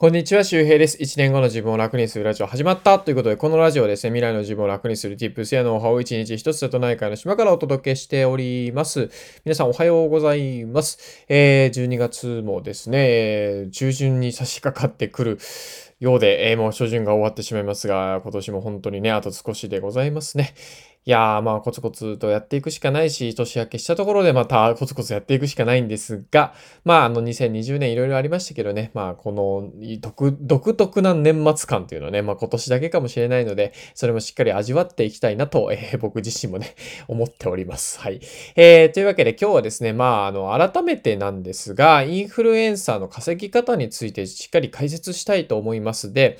こんにちは、周平です。1年後の自分を楽にするラジオ始まったということで、このラジオですね、未来の自分を楽にする Tips やノウハウを1日1つ瀬戸内海の島からお届けしております。皆さんおはようございます。えー、12月もですね、中旬に差し掛かってくるようで、えー、もう初旬が終わってしまいますが、今年も本当にね、あと少しでございますね。いやー、まあ、コツコツとやっていくしかないし、年明けしたところでまたコツコツやっていくしかないんですが、まあ、あの、2020年いろいろありましたけどね、まあ、この独、特な年末感っていうのはね、まあ、今年だけかもしれないので、それもしっかり味わっていきたいなと、えー、僕自身もね、思っております。はい。えー、というわけで今日はですね、まあ、あの、改めてなんですが、インフルエンサーの稼ぎ方についてしっかり解説したいと思いますで、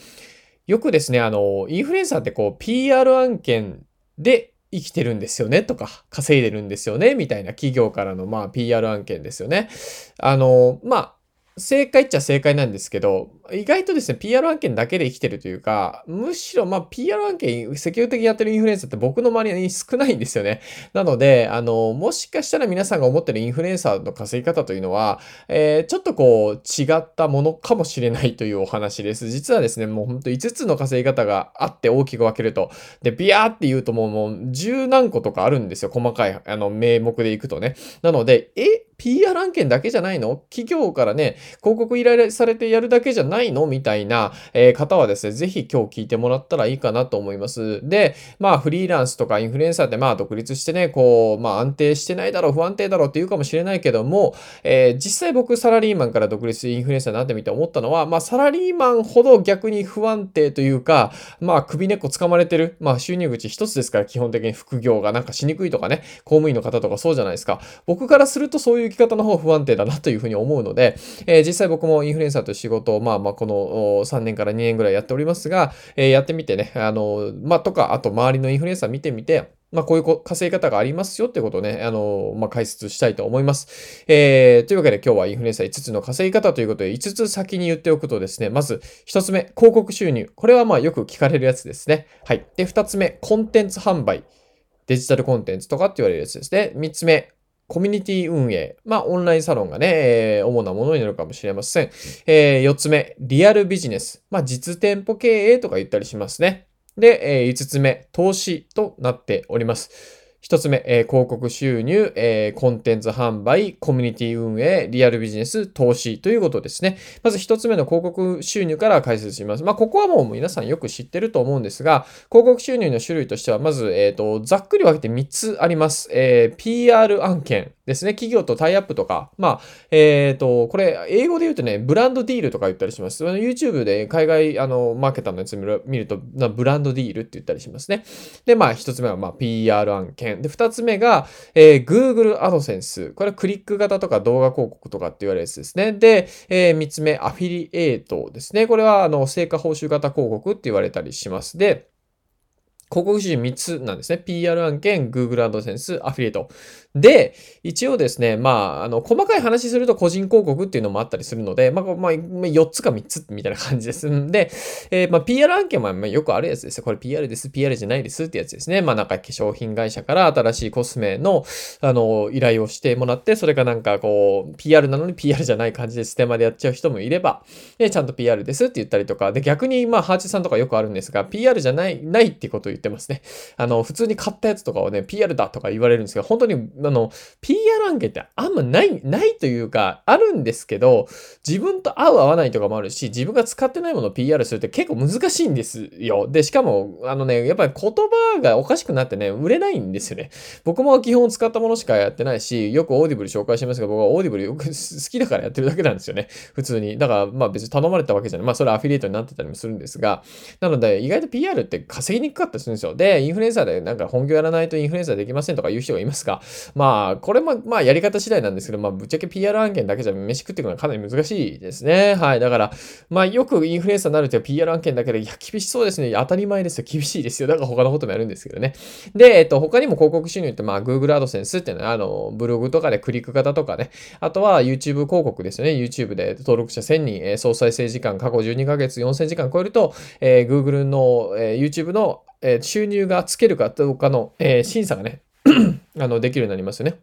よくですね、あの、インフルエンサーってこう、PR 案件で生きてるんですよね？とか、稼いでるんですよね？みたいな企業からのまあ PR 案件ですよね。あの、まあ、正解っちゃ正解なんですけど、意外とですね、PR 案件だけで生きてるというか、むしろ、まあ、PR 案件、積極的にやってるインフルエンサーって僕の周りに少ないんですよね。なので、あの、もしかしたら皆さんが思ってるインフルエンサーの稼ぎ方というのは、えー、ちょっとこう、違ったものかもしれないというお話です。実はですね、もうほんと5つの稼ぎ方があって大きく分けると。で、ビヤーって言うともう、もう十何個とかあるんですよ。細かい、あの、名目でいくとね。なので、え PR 案件だけじゃないの？企業からね、広告依頼されてやるだけじゃないの？みたいな、え、方はですね、ぜひ今日聞いてもらったらいいかなと思います。で、まあフリーランスとかインフルエンサーってまあ独立してね、こう、まあ安定してないだろう、不安定だろうって言うかもしれないけども、えー、実際僕サラリーマンから独立インフルエンサーになってみて思ったのは、まあサラリーマンほど逆に不安定というか、まあ首根っこ掴まれてる、まあ収入口一つですから基本的に副業がなんかしにくいとかね、公務員の方とかそうじゃないですか。僕からするとそういう生き方の方不安定だなというふうに思うので、えー、実際僕もインフルエンサーと仕事を、まあまあこの3年から2年ぐらいやっておりますが、えー、やってみてね、あの、まあとか、あと周りのインフルエンサー見てみて、まあ、こういう稼ぎ方がありますよってことをね、あの、まあ、解説したいと思います。えー、というわけで今日はインフルエンサー5つの稼ぎ方ということで、5つ先に言っておくとですね、まず1つ目、広告収入。これはまあよく聞かれるやつですね。はい。で、2つ目、コンテンツ販売。デジタルコンテンツとかって言われるやつですね。3つ目、コミュニティ運営。まあ、オンラインサロンがね、えー、主なものになるかもしれません。えー、4つ目、リアルビジネス。まあ、実店舗経営とか言ったりしますね。で、えー、5つ目、投資となっております。一つ目、えー、広告収入、えー、コンテンツ販売、コミュニティ運営、リアルビジネス、投資ということですね。まず一つ目の広告収入から解説します。まあ、ここはもう皆さんよく知ってると思うんですが、広告収入の種類としては、まず、えっ、ー、と、ざっくり分けて3つあります。え、PR 案件ですね。企業とタイアップとか、まあ、えっ、ー、と、これ、英語で言うとね、ブランドディールとか言ったりします。YouTube で海外、あの、マーケターのやつ見ると、ブランドディールって言ったりしますね。で、まあ、一つ目は、まあ、PR 案件。で、二つ目が、えー、Google AdSense。これはクリック型とか動画広告とかって言われるやつですね。で、えー、三つ目、アフィリエイトですね。これは、あの、成果報酬型広告って言われたりします。で、広告収入3つなんですね。PR 案件、Google AdSense、アフィリエイト。で、一応ですね、まあ、あの、細かい話すると個人広告っていうのもあったりするので、まあ、まあ、4つか3つみたいな感じですん で、えー、まあ、PR 案件もよくあるやつです。これ PR です、PR じゃないですってやつですね。まあ、なんか化粧品会社から新しいコスメの、あの、依頼をしてもらって、それがなんかこう、PR なのに PR じゃない感じでステマでやっちゃう人もいれば、で、ちゃんと PR ですって言ったりとか、で、逆に、まあ、ハーチさんとかよくあるんですが、PR じゃない、ないってことを言ってますね。あの、普通に買ったやつとかをね、PR だとか言われるんですけど、本当に、あの、PR 案件ってあんまない、ないというか、あるんですけど、自分と合う合わないとかもあるし、自分が使ってないものを PR するって結構難しいんですよ。で、しかも、あのね、やっぱり言葉がおかしくなってね、売れないんですよね。僕も基本使ったものしかやってないし、よく Audible紹介してますが、僕は Audibleよく好きだからやってるだけなんですよね。普通に。だから、まあ別に頼まれたわけじゃない。まあそれアフィリエイトになってたりもするんですが、なので、意外と PR って稼ぎにくかったりするんですよ。で、インフルエンサーでなんか本業やらないとインフルエンサーできませんとか言う人がいますが、まあ、これも、まあやり方次第なんですけど、まあ、ぶっちゃけ PR 案件だけじゃ飯食っていくのはかなり難しいですね。はい。だから、まあ、よくインフルエンサーになると PR 案件だけで、いや、厳しそうですね。当たり前ですよ。厳しいですよ。だから他のこともやるんですけどね。で、えっと、他にも広告収入って、まあ、Google AdSense っていうのは、あの、ブログとかでクリック型とかね。あとは YouTube 広告ですよね。YouTube で登録者1000人、え、総再生時間過去12ヶ月4000時間超えると、えー、Google の、えー、YouTube の、え、収入がつけるかどうかの、え、審査がね あの、できるようになりますよね。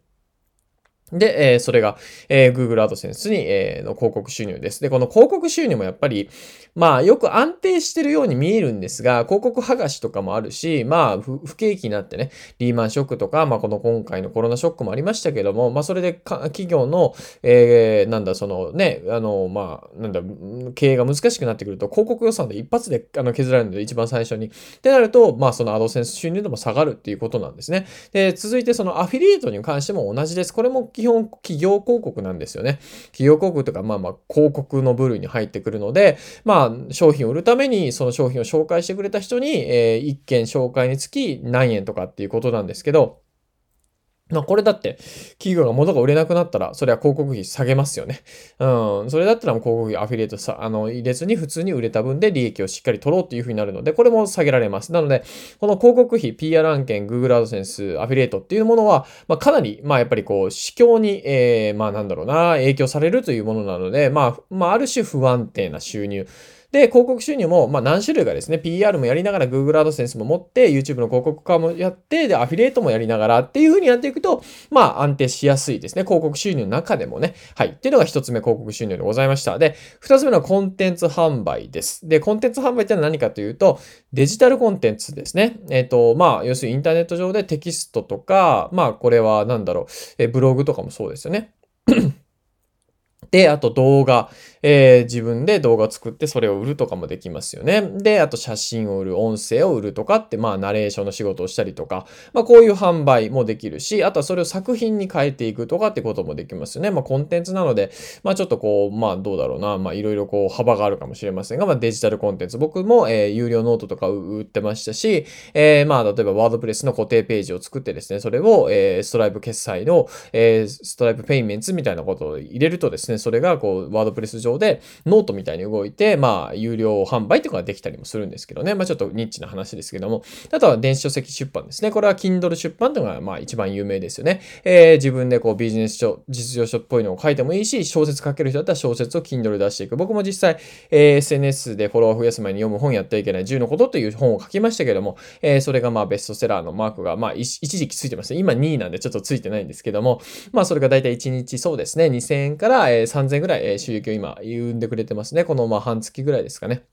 で、えー、それが、えー、Google AdSense に、えー、の広告収入です。で、この広告収入もやっぱり、まあ、よく安定してるように見えるんですが、広告剥がしとかもあるし、まあ、不景気になってね、リーマンショックとか、まあ、この今回のコロナショックもありましたけども、まあ、それで企業の、えー、なんだ、そのね、あの、まあ、なんだ、経営が難しくなってくると、広告予算で一発であの削られるので、一番最初に。ってなると、まあ、その AdSense 収入でも下がるっていうことなんですね。で、続いてそのアフィリエイトに関しても同じです。これも基本企業広告なんですよね。企業広告とか、まあまあ広告の部類に入ってくるので、まあ商品を売るためにその商品を紹介してくれた人に、えー、1件紹介につき何円とかっていうことなんですけど、まあこれだって、企業が物が売れなくなったら、それは広告費下げますよね。うん。それだったらもう広告費アフィリエイトさ、あの、入れずに普通に売れた分で利益をしっかり取ろうっていう風になるので、これも下げられます。なので、この広告費、PR 案件、Google AdSense、アフィリエイトっていうものは、まあかなり、まあやっぱりこう、市況に、えー、まあなんだろうな、影響されるというものなので、まあ、まあある種不安定な収入。で、広告収入も、ま、何種類かですね、PR もやりながら Google AdSense も持って、YouTube の広告化もやって、で、アフィリエイトもやりながらっていう風にやっていくと、まあ、安定しやすいですね。広告収入の中でもね。はい。っていうのが一つ目広告収入でございました。で、二つ目のコンテンツ販売です。で、コンテンツ販売ってのは何かというと、デジタルコンテンツですね。えっ、ー、と、まあ、要するにインターネット上でテキストとか、まあ、これは何だろう、えブログとかもそうですよね。で、あと動画。えー、自分で動画作ってそれを売るとかもできますよね。で、あと写真を売る、音声を売るとかって、まあ、ナレーションの仕事をしたりとか、まあ、こういう販売もできるし、あとはそれを作品に変えていくとかってこともできますよね。まあ、コンテンツなので、まあ、ちょっとこう、まあ、どうだろうな、まあ、いろいろこう、幅があるかもしれませんが、まあ、デジタルコンテンツ。僕も、えー、有料ノートとか売ってましたし、えー、まあ、例えば、 WordPressの固定ページを作ってですね、それを、えー、ストライプ決済の、えー、 Stripe Payments みたいなことを入れるとですね、それが、こう、 WordPress上で、ノートみたいに動いて、まあ、有料販売ってことができたりもするんですけどね。まあ、ちょっとニッチな話ですけども。あとは電子書籍出版ですね。これは Kindle 出版というのが、まあ、一番有名ですよね。えー、自分でこう、ビジネス書、実情書っぽいのを書いてもいいし、小説書ける人だったら小説を Kindle 出していく。僕も実際、えー、SNS でフォロワー増やす前に読む本やってはいけない10のことという本を書きましたけども、えー、それがまあ、ベストセラーのマークが、まあ、一時期ついてますね。今2位なんでちょっとついてないんですけども、まあ、それがだいたい1日そうですね、2000円から、えー、3000ぐらい、え収益を今、生んでくれてますね。このまあ半月ぐらいですかね。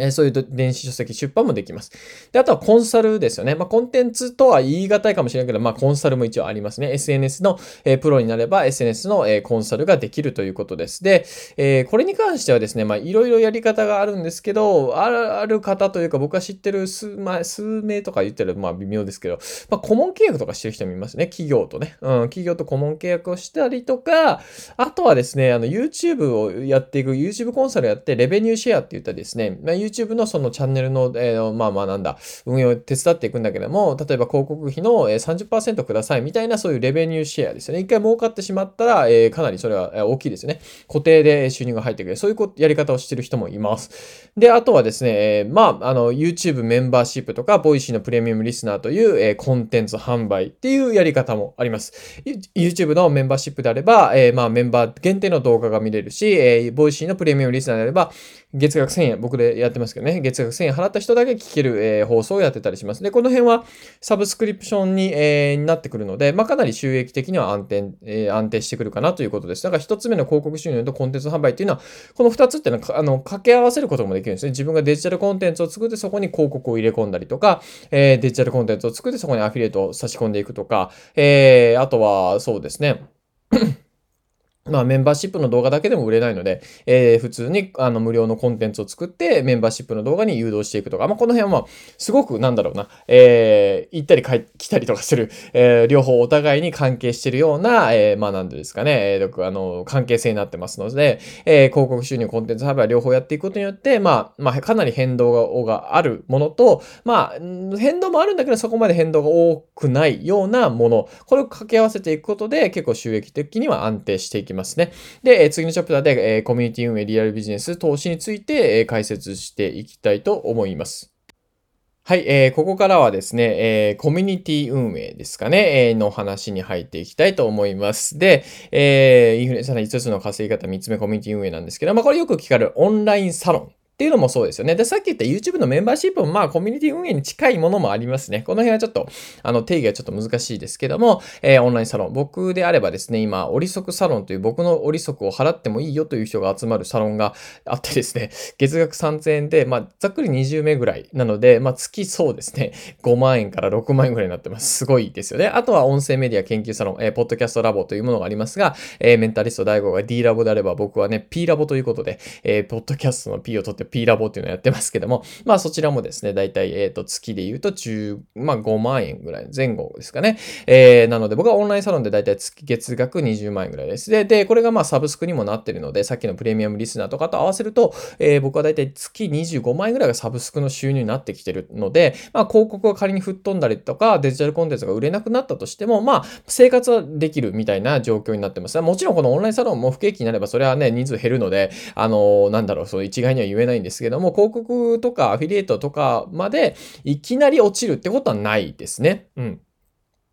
えそういう電子書籍出版もできます。で、あとはコンサルですよね。まあ、コンテンツとは言い難いかもしれないけど、まあ、コンサルも一応ありますね。SNS の、えー、プロになれば SNS の、えー、コンサルができるということです。で、えー、これに関してはですね、まあ、いろいろやり方があるんですけど、ある方というか、僕が知ってる数,、まあ、数名とか言ってる、まあ、微妙ですけど、まあ、顧問契約とかしてる人もいますね。企業とね。うん、企業と顧問契約をしたりとか、あとはですね、あの、YouTube をやっていく、YouTube コンサルやって、レベニューシェアって言ったですね、まあ YouTube のそのチャンネルの、えー、まあまあなんだ、運用を手伝っていくんだけども、例えば広告費の30%くださいみたいなそういうレベニューシェアですよね。一回儲かってしまったら、えー、かなりそれは大きいですよね。固定で収入が入ってくる。そういうやり方をしてる人もいます。で、あとはですね、えー、まあ、あの、YouTube メンバーシップとか、 Voicyのプレミアムリスナーという、え、コンテンツ販売っていうやり方もあります。YouTube のメンバーシップであれば、え、まあ、メンバー限定の動画が見れるし、えー、 Voicyのプレミアムリスナーであれば、月額1000円、僕でやってますけどね、月額1000円払った人だけ聞ける、えー、放送をやってたりします。で、この辺はサブスクリプションに、えー、なってくるので、まあ、かなり収益的には安定、えー、安定してくるかなということです。だから一つ目の広告収入とコンテンツ販売っていうのは、この二つっていうのは、あの、掛け合わせることもできるんですね。自分がデジタルコンテンツを作ってそこに広告を入れ込んだりとか、えー、デジタルコンテンツを作ってそこにアフィリエイトを差し込んでいくとか、えー、あとは、そうですね。まあ、メンバーシップの動画だけでも売れないので、えー、普通にあの無料のコンテンツを作って、メンバーシップの動画に誘導していくとか、まあ、この辺は、すごくなんだろうな、えー、行ったり来たりとかする、えー、両方お互いに関係してるような、えー、まあ、なんですかね、えー、あの、関係性になってますので、えー、広告収入、コンテンツ販売両方やっていくことによって、まあ、まあ、かなり変動があるものと、まあ、変動もあるんだけど、そこまで変動が多くないようなもの、これを掛け合わせていくことで、結構収益的には安定していきます。きますね。で、次のチャプターで、えコミュニティ運営、リアルビジネス、投資について、え解説していきたいと思います。はい、えー、ここからはですね、えー、コミュニティ運営ですかね、えー、の話に入っていきたいと思います。で、えー、インフルエンサーの5つの稼ぎ方、3つ目コミュニティ運営なんですけど、まあ、これよく聞かれるオンラインサロン。っていうのもそうですよね。で、さっき言った YouTube のメンバーシップもまあコミュニティ運営に近いものもありますね。この辺はちょっと、あの定義がちょっと難しいですけども、えー、オンラインサロン。僕であればですね、今、折足サロンという僕の折足を払ってもいいよという人が集まるサロンがあってですね、月額3000円で、まあ、ざっくり20名ぐらいなので、まあ、月そうですね、5万円から6万円ぐらいになってます。すごいですよね。あとは音声メディア研究サロン、えー、ポッドキャストラボというものがありますが、えー、メンタリスト DAIGO が D ラボであれば僕はね、P ラボということで、えー、ポッドキャストの P を取って P ラボっていうのをやってますけども、まあそちらもですね、だいたい、えっ、ー、と、月で言うと10、まあ5万円ぐらい前後ですかね。えー、なので僕はオンラインサロンでだいたい月月額20万円ぐらいです。で、で、これがまあサブスクにもなってるので、さっきのプレミアムリスナーとかと合わせると、えー、僕はだいたい月25万円ぐらいがサブスクの収入になってきてるので、まあ広告が仮に吹っ飛んだりとか、デジタルコンテンツが売れなくなったとしても、まあ生活はできるみたいな状況になってます。もちろんこのオンラインサロンも不景気になればそれはね、人数減るので、あのー、なんだろう、そう一概には言えないないんですけども、広告とかアフィリエイトとかまでいきなり落ちるってことはないですね。うん。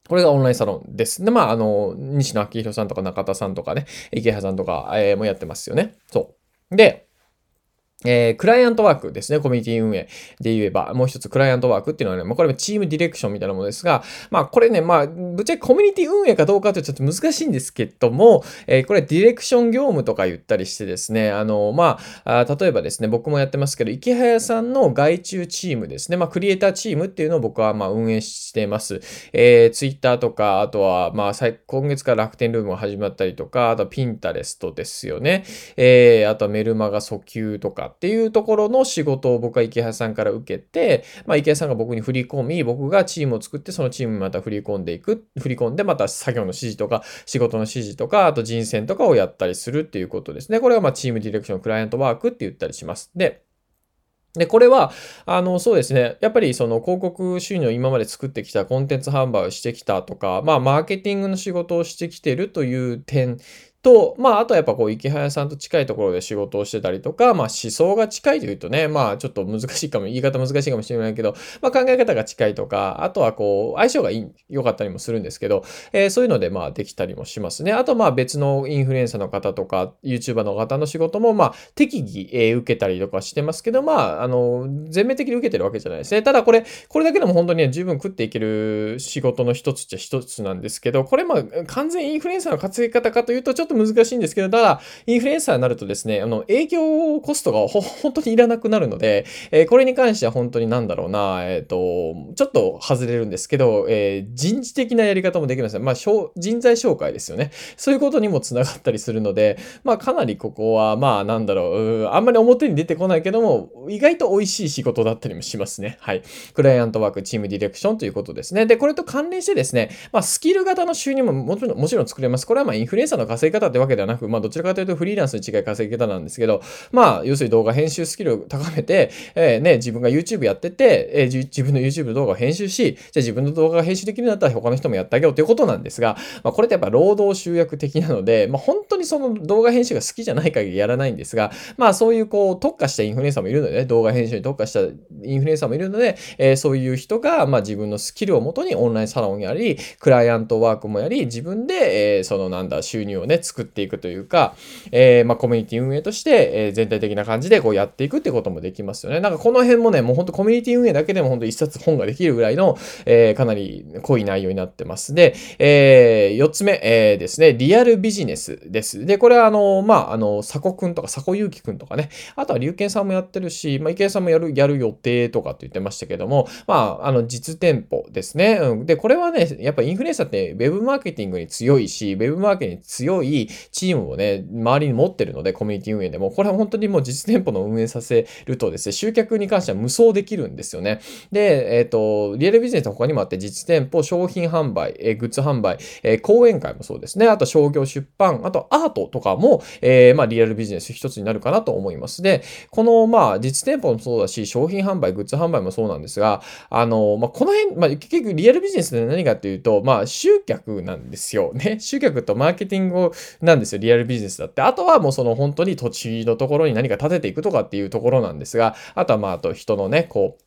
これがオンラインサロンです。で、まあ、あの、西野昭弘さんとか中田さんとかね、池原さんとか、えー、もやってますよね。そう。で、えー、クライアントワークですね。コミュニティ運営で言えば、もう一つクライアントワークっていうのはね、まあ、これもチームディレクションみたいなものですが、まあ、これね、まあ、ぶっちゃけコミュニティ運営かどうかってちょっと難しいんですけども、えー、これディレクション業務とか言ったりしてですね、あの、まあ、例えばですね、僕もやってますけど、池早さんの外注チームですね、まあ、クリエイターチームっていうのを僕はまあ運営してます。えー、ツイッターとか、あとは、まあ、今月から楽天ルームが始まったりとか、あとはピンタレストですよね。えー、あとはメルマガ訴求とかっていうところの仕事を僕は池原さんから受けて、まあ、池原さんが僕に振り込み、僕がチームを作って、そのチームにまた振り込んでいく、振り込んで、また作業の指示とか、仕事の指示とか、あと人選とかをやったりするっていうことですね。これはまあチームディレクション、クライアントワークって言ったりします。で、で、これは、あの、そうですね。やっぱりその広告収入を今まで作ってきたコンテンツ販売をしてきたとか、まあ、マーケティングの仕事をしてきてるという点と、まあ、あとはやっぱこう、池早さんと近いところで仕事をしてたりとか、まあ、思想が近いというとね、まあ、ちょっと難しいかも、言い方難しいかもしれないけど、まあ、考え方が近いとか、あとはこう、相性が、良かったりもするんですけど、えー、そういうので、まあ、できたりもしますね。あと、まあ、別のインフルエンサーの方とか、YouTuber の方の仕事も、まあ、適宜、えー、受けたりとかしてますけど、まあ、あの、全面的に受けてるわけじゃないですね。ただ、これ、これだけでも本当にね、十分食っていける仕事の一つっちゃ一つなんですけど、これ、まあ、完全インフルエンサーの稼ぎ方かというと、ちょっとょっと難しいんですけど、ただ、インフルエンサーになるとですね、あの、営業コストが本当にいらなくなるので、えー、これに関しては本当になんだろうな、えっ、ー、と、ちょっと外れるんですけど、えー、人事的なやり方もできますね。まあ、人材紹介ですよね。そういうことにもつながったりするので、まあ、かなりここは、まあ、なんだろう、うあんまり表に出てこないけども、意外と美味しい仕事だったりもしますね。はい。クライアントワーク、チームディレクションということですね。で、これと関連してですね、まあ、スキル型の収入ももちろん、もちろん作れます。これはまあ、インフルエンサーの稼ぎ方ってわけではなく、まあ、どちらかというとフリーランスに違い稼ぎ方なんですけど、まあ、要するに動画編集スキルを高めて、えー、ね、自分が YouTube やってて、えー、自分の YouTube 動画を編集し、じゃ自分の動画が編集できるんだったら他の人もやってあげようということなんですが、まあ、これってやっぱ労働集約的なので、まあ、本当にその動画編集が好きじゃない限りやらないんですが、まあ、そういうこう、特化したインフルエンサーもいるので、ね、動画編集に特化したインフルエンサーもいるので、えー、そういう人が、まあ、自分のスキルをもとにオンラインサロンやり、クライアントワークもやり、自分で、えー、そのなんだ、収入をね、作っていくというか、えー、まあ、コミュニティ運営として、えー、全体的な感じでこうやっていくってこともできますよね。なんかこの辺もね、もうほんとコミュニティ運営だけでもほんと一冊本ができるぐらいの、えー、かなり濃い内容になってます。で、えー、4つ目、えー、ですね、リアルビジネスです。で、これはあの、まあ、あの、佐古くんとか佐古祐樹くんとかね、あとは龍賢さんもやってるし、まあ、池江さんもやる、やる予定とかって言ってましたけども、まあ、あの、実店舗ですね。うん、で、これはね、やっぱインフルエンサーってウェブマーケティングに強いし、ウェブマーケティングに強いチームをね、周りに持ってるので、コミュニティ運営でも、これは本当にもう実店舗の運営させるとですね、集客に関しては無双できるんですよね。で、えっ、ー、と、リアルビジネスは他にもあって、実店舗、商品販売、えー、グッズ販売、えー、講演会もそうですね。あと商業出版、あとアートとかも、えー、まあリアルビジネス一つになるかなと思います。で、このまあ実店舗もそうだし、商品販売、グッズ販売もそうなんですが、あの、まあこの辺、まあ結局リアルビジネスで何かっていうと、まあ集客なんですよ。ね。集客とマーケティングをなんですよ。リアルビジネスだって。あとはもうその本当に土地のところに何か建てていくとかっていうところなんですが、あとはまあ、あと人のね、こう、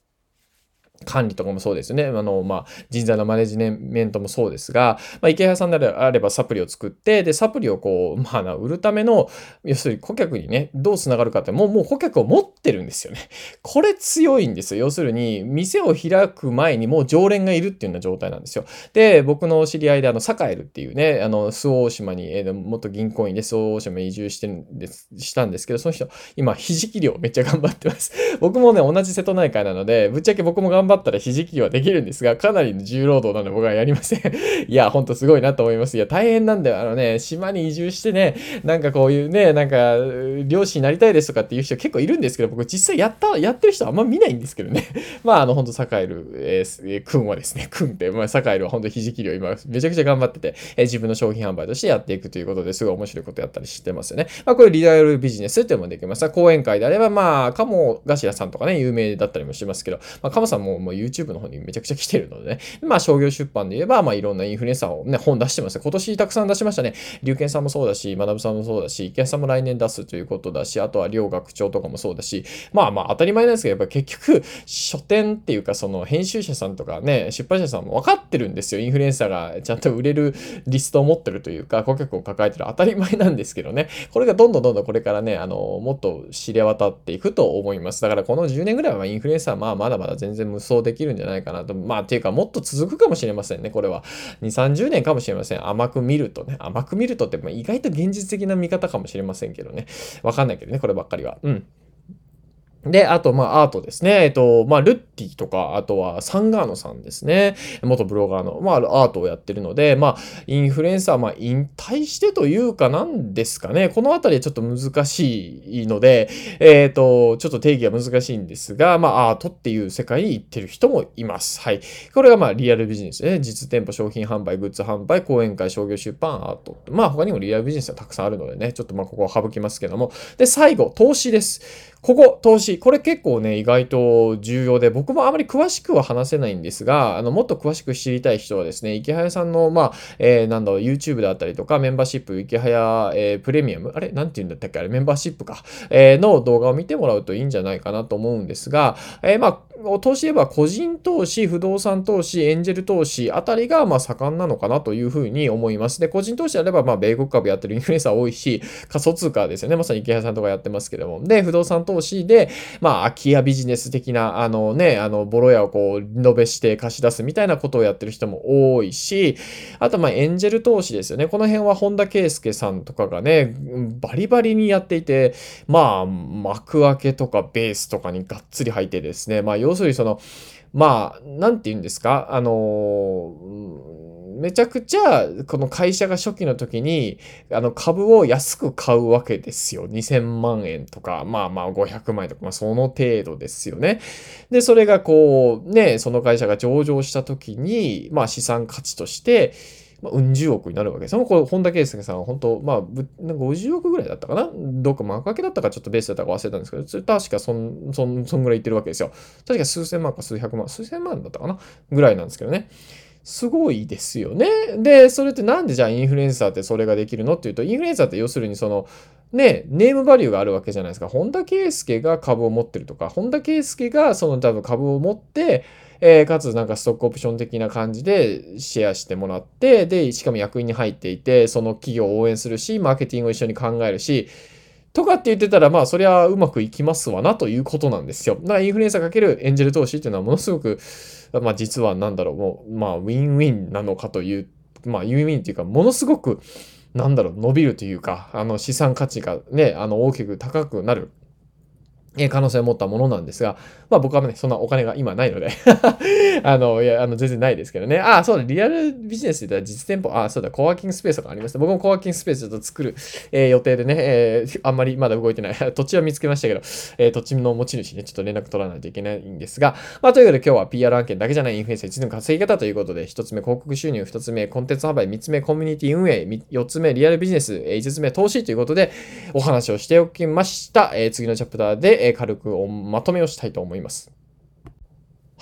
管理とかもそうですよね。あの、まあ、人材のマネジメントもそうですが、まあ、池谷さんであればサプリを作って、で、サプリをこう、まあ、売るための、要するに顧客にね、どう繋がるかって、もう、もう顧客を持ってるんですよね。これ強いんですよ。要するに、店を開く前にもう常連がいるっていうような状態なんですよ。で、僕の知り合いで、あの、サカエルっていうね、あの、周防大島に、えー、元銀行員で周防大島に移住してるんです、したんですけど、その人、今、ひじき漁めっちゃ頑張ってます。僕もね、同じ瀬戸内海なので、ぶっちゃけ僕も頑張ったらひじきはできるんですが、かなりの重労働なので僕はやりません いや、ほんとすごいなと思います。いや、大変なんだよ。あのね、島に移住してね、なんかこういうね、なんか、漁師になりたいですとかっていう人結構いるんですけど、僕実際やった、やってる人あんま見ないんですけどね。まあ、あの、ほんと、サカエル、えー、くんはですね、くんって、まあ、サカエルはほんとひじき漁今、めちゃくちゃ頑張ってて、えー、自分の商品販売としてやっていくということですごい面白いことやったりしてますよね。まあ、これリアルビジネスっていうのもできます。講演会であれば、まあ、鴨頭さんとかね、有名だったりもしますけど、まあ、鴨さんももう YouTube の方にめちゃくちゃ来てるのでね。まあ、商業出版で言えば、まあ、いろんなインフルエンサーをね、本出してます。今年たくさん出しましたね。龍賢さんもそうだし、学さんもそうだし、池谷さんも来年出すということだし、あとは両学長とかもそうだし、まあまあ当たり前なんですけど、やっぱ結局、書店っていうか、その編集者さんとかね、出版社さんも分かってるんですよ。インフルエンサーがちゃんと売れるリストを持ってるというか、顧客を抱えてる当たり前なんですけどね。これがどんどんどんどんこれからね、あの、もっと知れ渡っていくと思います。だからこの10年ぐらいはインフルエンサーまあまだまだ全然無双できるんじゃないかなと。まあっていうかもっと続くかもしれませんね、これは。2、30年かもしれません。甘く見るとね。甘く見るとって、まあ、意外と現実的な見方かもしれませんけどね。わかんないけどね、こればっかりは。うん。で、あと、まあ、アートですね。えっと、まあ、ルッティとか、あとは、サンガーノさんですね。元ブロガーの、まあ、アートをやってるので、まあ、インフルエンサー、まあ、引退してというか、なんですかね。このあたりはちょっと難しいので、えっ、と、ちょっと定義は難しいんですが、まあ、アートっていう世界に行ってる人もいます。はい。これが、まあ、リアルビジネスね。実店舗、商品販売、グッズ販売、講演会、商業出版、アート。まあ、他にもリアルビジネスはたくさんあるのでね、ちょっとまあ、ここは省きますけども。で、最後、投資です。ここ、投資。これ結構ね、意外と重要で、僕もあまり詳しくは話せないんですが、あの、もっと詳しく知りたい人はですね、池早さんの、まあ、えー、なんだろう、YouTube であったりとか、メンバーシップ、池早、えー、プレミアム、あれ？なんて言うんだったっけ？あれ、メンバーシップか、えー、の動画を見てもらうといいんじゃないかなと思うんですが、えー、まあ、投資で言えば個人投資、不動産投資、エンジェル投資あたりがま盛んなのかなというふうに思います。で、個人投資であればま米国株やってるインフルエンサー多いし、仮想通貨ですよね。まさに池谷さんとかやってますけども。で、不動産投資で、まあ空き家ビジネス的な、あのね、あの、ボロ屋をこう、リノベして貸し出すみたいなことをやってる人も多いし、あとまあエンジェル投資ですよね。この辺は本田圭佑さんとかがね、バリバリにやっていて、まあ幕開けとかベースとかにがっつり入ってですね、まあ要するにその、まあ、なんて言うんですか？あのめちゃくちゃ、この会社が初期の時に、あの株を安く買うわけですよ。2000万円とか、まあまあ500万円とか、まあその程度ですよね。で、それがこう、ね、その会社が上場した時に、まあ資産価値として、まあ、うん十億になるわけです。そのこれ、本田圭佑さんは本当、まあ、50億ぐらいだったかな？どっか幕開けだったかちょっとベースだったか忘れたんですけど、それ確かそん、そん、そんぐらい言ってるわけですよ。確か数千万か数百万、数千万だったかな？ぐらいなんですけどね。すごいですよね。で、それってなんでじゃあインフルエンサーってそれができるのっていうと、インフルエンサーって要するにその、ね、ネームバリューがあるわけじゃないですか。本田圭佑が株を持ってるとか、本田圭佑がその多分株を持って、えー、かつなんかストックオプション的な感じでシェアしてもらって、で、しかも役員に入っていて、その企業を応援するし、マーケティングを一緒に考えるし、とかって言ってたら、まあ、そりゃうまくいきますわなということなんですよ。だからインフルエンサーかけるエンジェル投資っていうのはものすごく、まあ、実はなんだろう、もう、まあ、ウィンウィンなのかという、まあ、ウィンウィンっていうか、ものすごく、なんだろう、伸びるというか、あの、資産価値がね、あの、大きく高くなるえ可能性を持ったものなんですが、まあ僕はね、そんなお金が今ないので あの、いや、あの、全然ないですけどね。あ、そうだ、リアルビジネスで言ったら実店舗、あ、そうだ、コワーキングスペースとかありますね。僕もコワーキングスペースちょっと作る、えー、予定でね、えー、あんまりまだ動いてない。土地は見つけましたけど、えー、土地の持ち主にちょっと連絡取らないといけないんですが、まあということで今日は PR 案件だけじゃないインフルエンサー1年稼ぎ方ということで、1つ目広告収入、2つ目コンテンツ販売、3つ目コミュニティ運営、4つ目リアルビジネス、5つ目投資ということでお話をしておきました。え、次のチャプターで、軽くまとめをしたいと思います。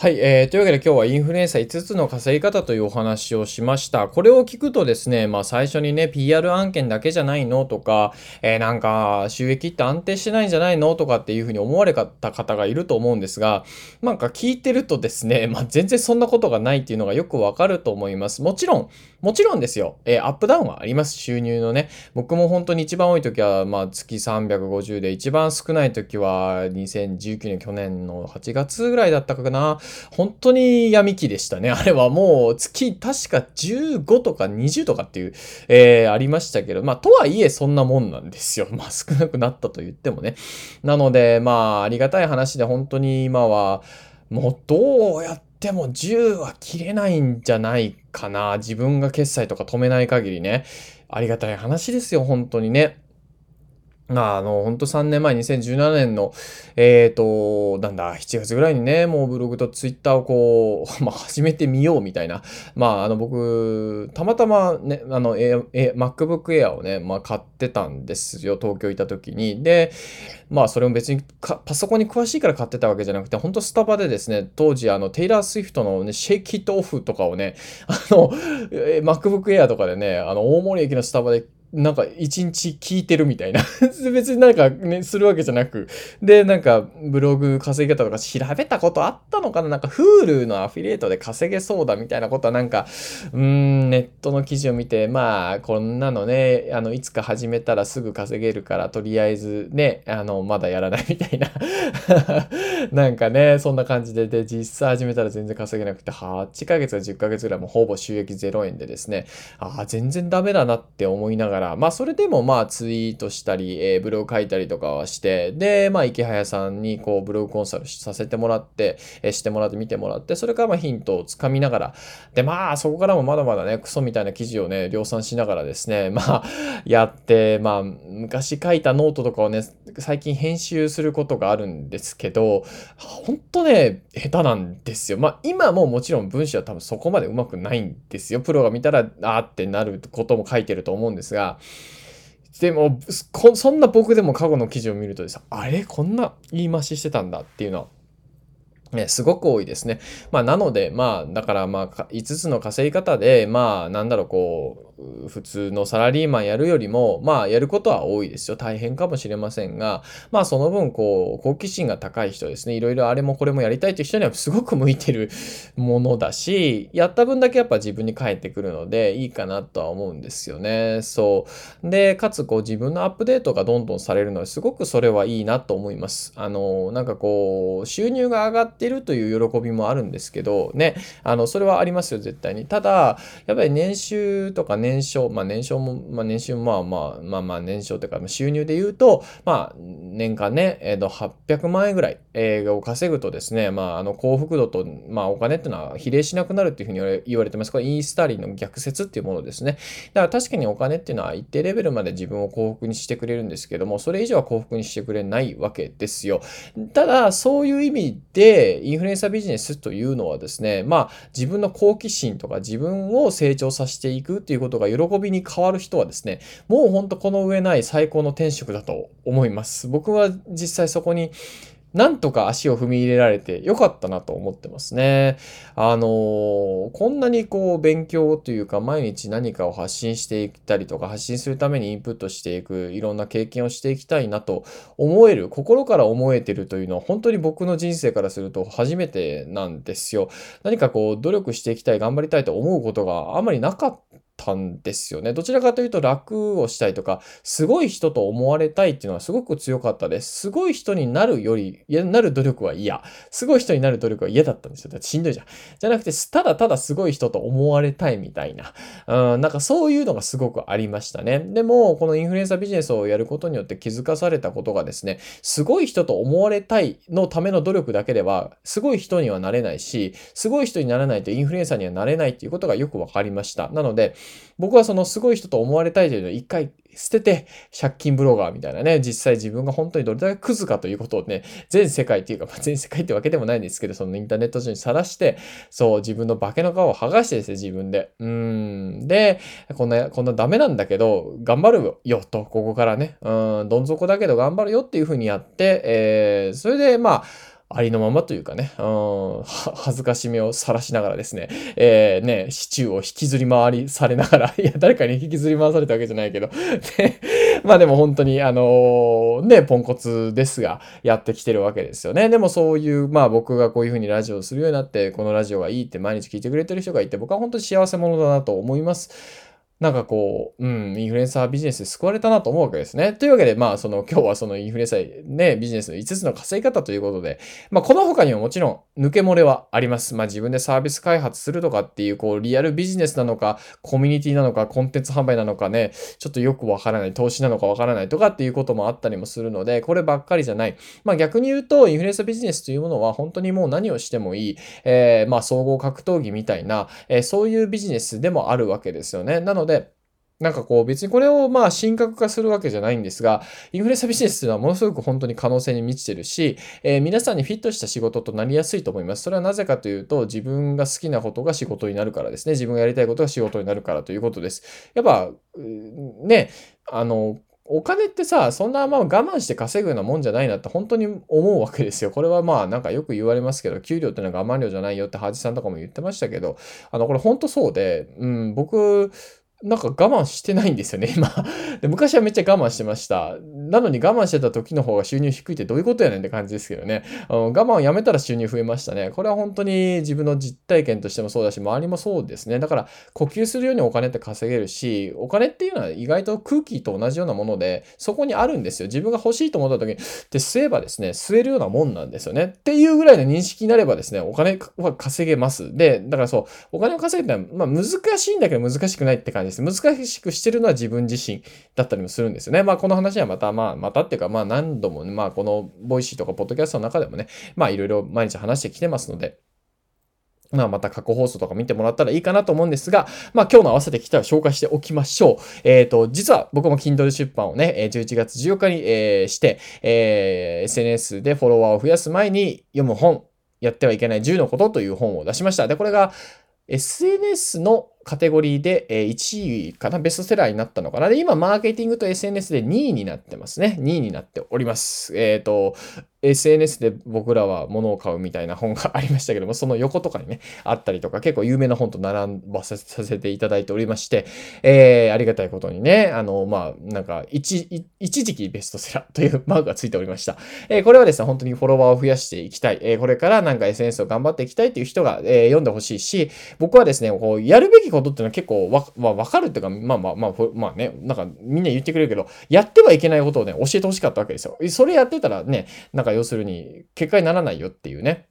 はい、えー、というわけで今日はインフルエンサー5つの稼ぎ方というお話をしました。これを聞くとですね、まあ最初にね、PR 案件だけじゃないのとか、えー、なんか収益って安定してないんじゃないのとかっていうふうに思われた方がいると思うんですが、なんか聞いてるとですね、まあ全然そんなことがないっていうのがよくわかると思います。もちろん、もちろんですよ、えー、アップダウンはあります、収入のね。僕も本当に一番多い時は、まあ月350で、一番少ない時は2019年去年の8月ぐらいだったかな。本当に闇期でしたね。あれはもう月確か15とか20とかっていう、えー、ありましたけど、まあとはいえそんなもんなんですよ。まあ少なくなったと言ってもね。なので、まあありがたい話で本当に今は、もうどうやっても10は切れないんじゃないかな。自分が決済とか止めない限りね。ありがたい話ですよ、本当にね。まあ、あの、ほんと3年前、2017年の、えっ、ー、と、なんだ、7月ぐらいにね、もうブログとツイッターをこう、まあ、始めてみようみたいな。まあ、あの、僕、たまたまね、あの、え、え、MacBook Air をね、まあ、買ってたんですよ、東京いた時に。で、まあ、それも別にパソコンに詳しいから買ってたわけじゃなくて、ほんとスタバでですね、当時、あの、テイラー・スウィフトのね、シェイキットオフとかをね、あの、MacBook Air とかでね、あの、大森駅のスタバでなんか一日聞いてるみたいな。別になんかね、するわけじゃなく。で、なんかブログ稼ぎ方とか調べたことあったのかな？なんか Hulu のアフィリエイトで稼げそうだみたいなことはなんか、うーん、ネットの記事を見て、まあ、こんなのね、あの、いつか始めたらすぐ稼げるから、とりあえずね、あの、まだやらないみたいな。なんかね、そんな感じで、で、実際始めたら全然稼げなくて、8ヶ月か10ヶ月ぐらいもほぼ収益0円でですね、ああ、全然ダメだなって思いながら、から、まあそれでもまあツイートしたり、えー、ブログ書いたりとかはして、で、まあ池早さんにこうブログコンサルさせてもらって、えー、してもらって見てもらって、それからまあヒントをつかみながら、でまあそこからもまだまだね、クソみたいな記事をね、量産しながらですね、まあやって、まあ昔書いたノートとかをね、最近編集することがあるんですけど、ほんとね、下手なんですよ。まあ今ももちろん文章は多分そこまでうまくないんですよ。プロが見たら、あーってなることも書いてると思うんですが、でも、そんな僕でも過去の記事を見るとですね、あれこんな言い回ししてたんだっていうのは、ね、すごく多いですね。まあ、なので、まあ、だから、まあ、5つの稼ぎ方で、まあ、なんだろう、こう、普通のサラリーマンやるよりも、まあ、やることは多いですよ。大変かもしれませんが、まあ、その分、こう、好奇心が高い人ですね。いろいろあれもこれもやりたいという人にはすごく向いてる ものだし、やった分だけやっぱ自分に返ってくるので、いいかなとは思うんですよね。そう。で、かつ、こう、自分のアップデートがどんどんされるのは、すごくそれはいいなと思います。あの、なんかこう、収入が上がってるという喜びもあるんですけど、ね、あの、それはありますよ、絶対に。ただ、やっぱり年収とか年年商、まあ年商も、まあ年収まあまあ、まあまあ年商というか、収入で言うと、まあ年間ね、えっ、ー、と、800万円ぐらい、えー、を稼ぐとですね、まああの幸福度と、まあお金っていうのは比例しなくなるっていうふうに言われてます。これイースタリーの逆説っていうものですね。だから確かにお金っていうのは一定レベルまで自分を幸福にしてくれるんですけども、それ以上は幸福にしてくれないわけですよ。ただ、そういう意味で、インフルエンサービジネスというのはですね、まあ自分の好奇心とか自分を成長させていくっていうことが喜びに変わる人はですね、もうほんとこの上ない最高の転職だと思います。僕は実際そこになんとか足を踏み入れられてよかったなと思ってますね。あのー、こんなにこう勉強というか毎日何かを発信していったりとか発信するためにインプットしていくいろんな経験をしていきたいなと思える、心から思えてるというのは本当に僕の人生からすると初めてなんですよ。何かこう努力していきたい、頑張りたいと思うことがあまりなかったたんですよね。どちらかというと楽をしたいとか、すごい人と思われたいっていうのはすごく強かったです。すごい人になるより、なる努力は嫌。すごい人になる努力は嫌だったんですよ。だってしんどいじゃん。じゃなくて、ただただすごい人と思われたいみたいな。うん、なんかそういうのがすごくありましたね。でも、このインフルエンサービジネスをやることによって気づかされたことがですね、すごい人と思われたいのための努力だけでは、すごい人にはなれないし、すごい人にならないとインフルエンサーにはなれないっていうことがよくわかりました。なので、僕はそのすごい人と思われたいというのを一回捨てて、借金ブロガーみたいなね、実際自分が本当にどれだけクズかということをね、全世界っていうか、まあ、全世界ってわけでもないんですけど、そのインターネット上にさらして、そう、自分の化けの皮を剥がしてですね、自分で。うん。で、こんな、こんなダメなんだけど、頑張るよと、ここからね。うん、どん底だけど頑張るよっていうふうにやって、えー、それで、まあ、ありのままというかね、うん、恥ずかしめを晒しながらですね、えー、ね、シチューを引きずり回りされながら、いや、誰かに引きずり回されたわけじゃないけど、で、まあでも本当に、あのー、ね、ポンコツですが、やってきてるわけですよね。でもそういう、まあ僕がこういうふうにラジオをするようになって、このラジオがいいって毎日聞いてくれてる人がいて、僕は本当に幸せ者だなと思います。なんかこう、うん、インフルエンサービジネスで救われたなと思うわけですね。というわけで、まあ、その、今日はそのインフルエンサー、ね、ビジネスの5つの稼ぎ方ということで、まあ、この他にももちろん、抜け漏れはあります。まあ、自分でサービス開発するとかっていう、こう、リアルビジネスなのか、コミュニティなのか、コンテンツ販売なのかね、ちょっとよくわからない、投資なのかわからないとかっていうこともあったりもするので、こればっかりじゃない。まあ、逆に言うと、インフルエンサービジネスというものは、本当にもう何をしてもいい、えー、まあ、総合格闘技みたいな、えー、そういうビジネスでもあるわけですよね。なので、でなんかこう別にこれをまあ神格化するわけじゃないんですが、インフルエンサービジネスというのはものすごく本当に可能性に満ちてるし、えー、皆さんにフィットした仕事となりやすいと思います。それはなぜかというと、自分が好きなことが仕事になるからですね。自分がやりたいことが仕事になるからということです。やっぱ、ね、あの、お金ってさ、そんなまあ我慢して稼ぐようなもんじゃないなって本当に思うわけですよ。これはまあなんかよく言われますけど、給料ってのは我慢料じゃないよってハージさんとかも言ってましたけど、あの、これ本当そうで、うん、僕、なんか我慢してないんですよね、今。で昔はめっちゃ我慢してました。なのに我慢してた時の方が収入低いってどういうことやねんって感じですけどね。あの我慢をやめたら収入増えましたね。これは本当に自分の実体験としてもそうだし、周りもそうですね。だから呼吸するようにお金って稼げるし、お金っていうのは意外と空気と同じようなもので、そこにあるんですよ。自分が欲しいと思った時に、で、吸えばですね、吸えるようなもんなんですよね。っていうぐらいの認識になればですね、お金は稼げます。で、だからそう、お金を稼ぐってのは、まあ難しいんだけど難しくないって感じです。難しくしてるのは自分自身だったりもするんですよね。まあこの話はまた、まあまたっていうか、まあ何度も、ね、まあこの Voicy とかポッドキャストの中でもね、まあいろいろ毎日話してきてますので、まあまた過去放送とか見てもらったらいいかなと思うんですが、まあ今日の合わせてきたら紹介しておきましょう。えっ、ー、と、実は僕も Kindle 出版をね、11月14日に、えー、して、えー、SNS でフォロワーを増やす前に読む本、やってはいけない10のことという本を出しました。で、これが SNS のカテゴリーで1位かな、ベストセラーになったのかな。で、今、マーケティングと SNS で2位になってますね。2位になっております。えっ、ー、と、SNS で僕らは物を買うみたいな本がありましたけども、その横とかにね、あったりとか、結構有名な本と並ばさせていただいておりまして、えー、ありがたいことにね、あの、まあ、なんか、一、一時期ベストセラー というマークがついておりました。えー、これはですね、本当にフォロワーを増やしていきたい。えー、これからなんか SNS を頑張っていきたいっていう人が、えー、読んでほしいし、僕はですね、こう、やるべきことっていうのは結構わ、まあ、わかるっていうか、まあまあまあ、まあね、なんかみんな言ってくれるけど、やってはいけないことをね、教えてほしかったわけですよ。それやってたらね、なんか要するに、結果にならないよっていうね。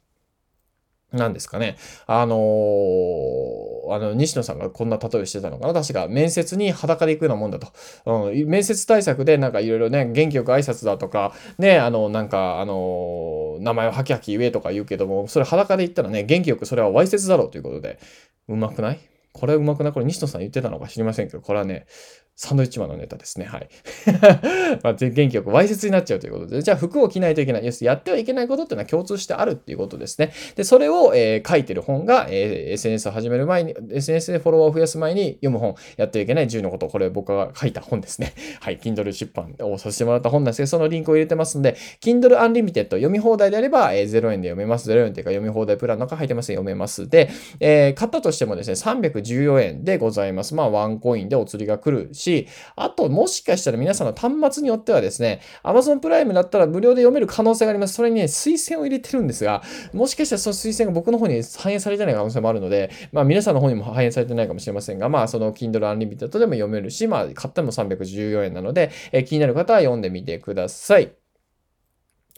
なんですかね。あのー、あの、西野さんがこんな例えをしてたのかな確か、面接に裸で行くようなもんだと。うん、面接対策でなんかいろいろね、元気よく挨拶だとか、ね、あの、なんか、あのー、名前をハキハキ言えとか言うけども、それ裸で言ったらね、元気よくそれはわいせつだろうということで、うまくない？これうまくない？これ西野さん言ってたのか知りませんけど、これはね、サンドイッチマンのネタですね。はい。まあ、元気よくわいせつになっちゃうということで、じゃあ服を着ないといけない。要するにやってはいけないことっていうのは共通してあるっていうことですね。で、それを、えー、書いてる本が、えー、SNS を始める前に、SNS でフォロワーを増やす前に読む本、やってはいけない10のこと。これ僕が書いた本ですね。はい。Kindle 出版をさせてもらった本なんですけど、そのリンクを入れてますんで、Kindle Unlimited 読み放題であれば、えー、0円で読めます。0円っていうか読み放題プランなんか入ってます読めます。で、えー、買ったとしてもですね、314円でございます。まあ、ワンコインでお釣りが来るし、しあと、もしかしたら皆さんの端末によってはですね、Amazon プライムだったら無料で読める可能性があります。それにね、推薦を入れてるんですが、もしかしたらその推薦が僕の方に反映されてない可能性もあるので、まあ皆さんの方にも反映されてないかもしれませんが、まあその Kindle Unlimited でも読めるし、まあ買っても314円なので、え、気になる方は読んでみてください。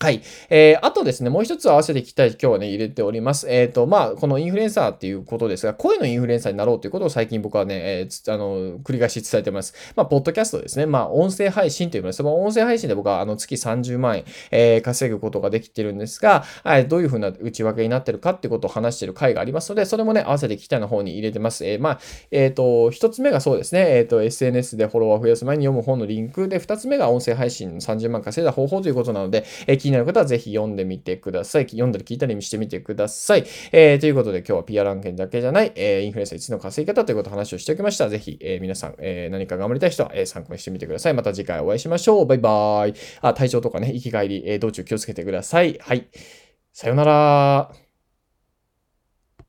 はい。えー、あとですね、もう一つ合わせて聞きたい今日はね、入れております。えっ、ー、と、まあ、このインフルエンサーっていうことですが、声のインフルエンサーになろうということを最近僕はね、えー、あの、繰り返し伝えてます。まあ、ポッドキャストですね。まあ、音声配信というのは、その音声配信で僕はあの月30万円、えー、稼ぐことができてるんですが、はい、どういうふうな内訳になってるかってことを話してる回がありますので、それもね、合わせて聞きたいの方に入れてます。えー、まあ、えっ、ー、と、一つ目がそうですね、えっ、ー、と、SNS でフォロワー増やす前に読む本のリンクで、二つ目が音声配信30万稼いだ方法ということなので、えー、になる方はぜひ読んでみてください。読んだり聞いたりしてみてください。えー、ということで今日は PR 案件だけじゃない、えー、インフルエンサー1の稼ぎ方ということを話をしておきました。ぜひ、えー、皆さん、えー、何か頑張りたい人は、えー、参考にしてみてください。また次回お会いしましょう。バイバーイ。あ、体調とかね、生き返り、えー、道中気をつけてください。はい。さよなら。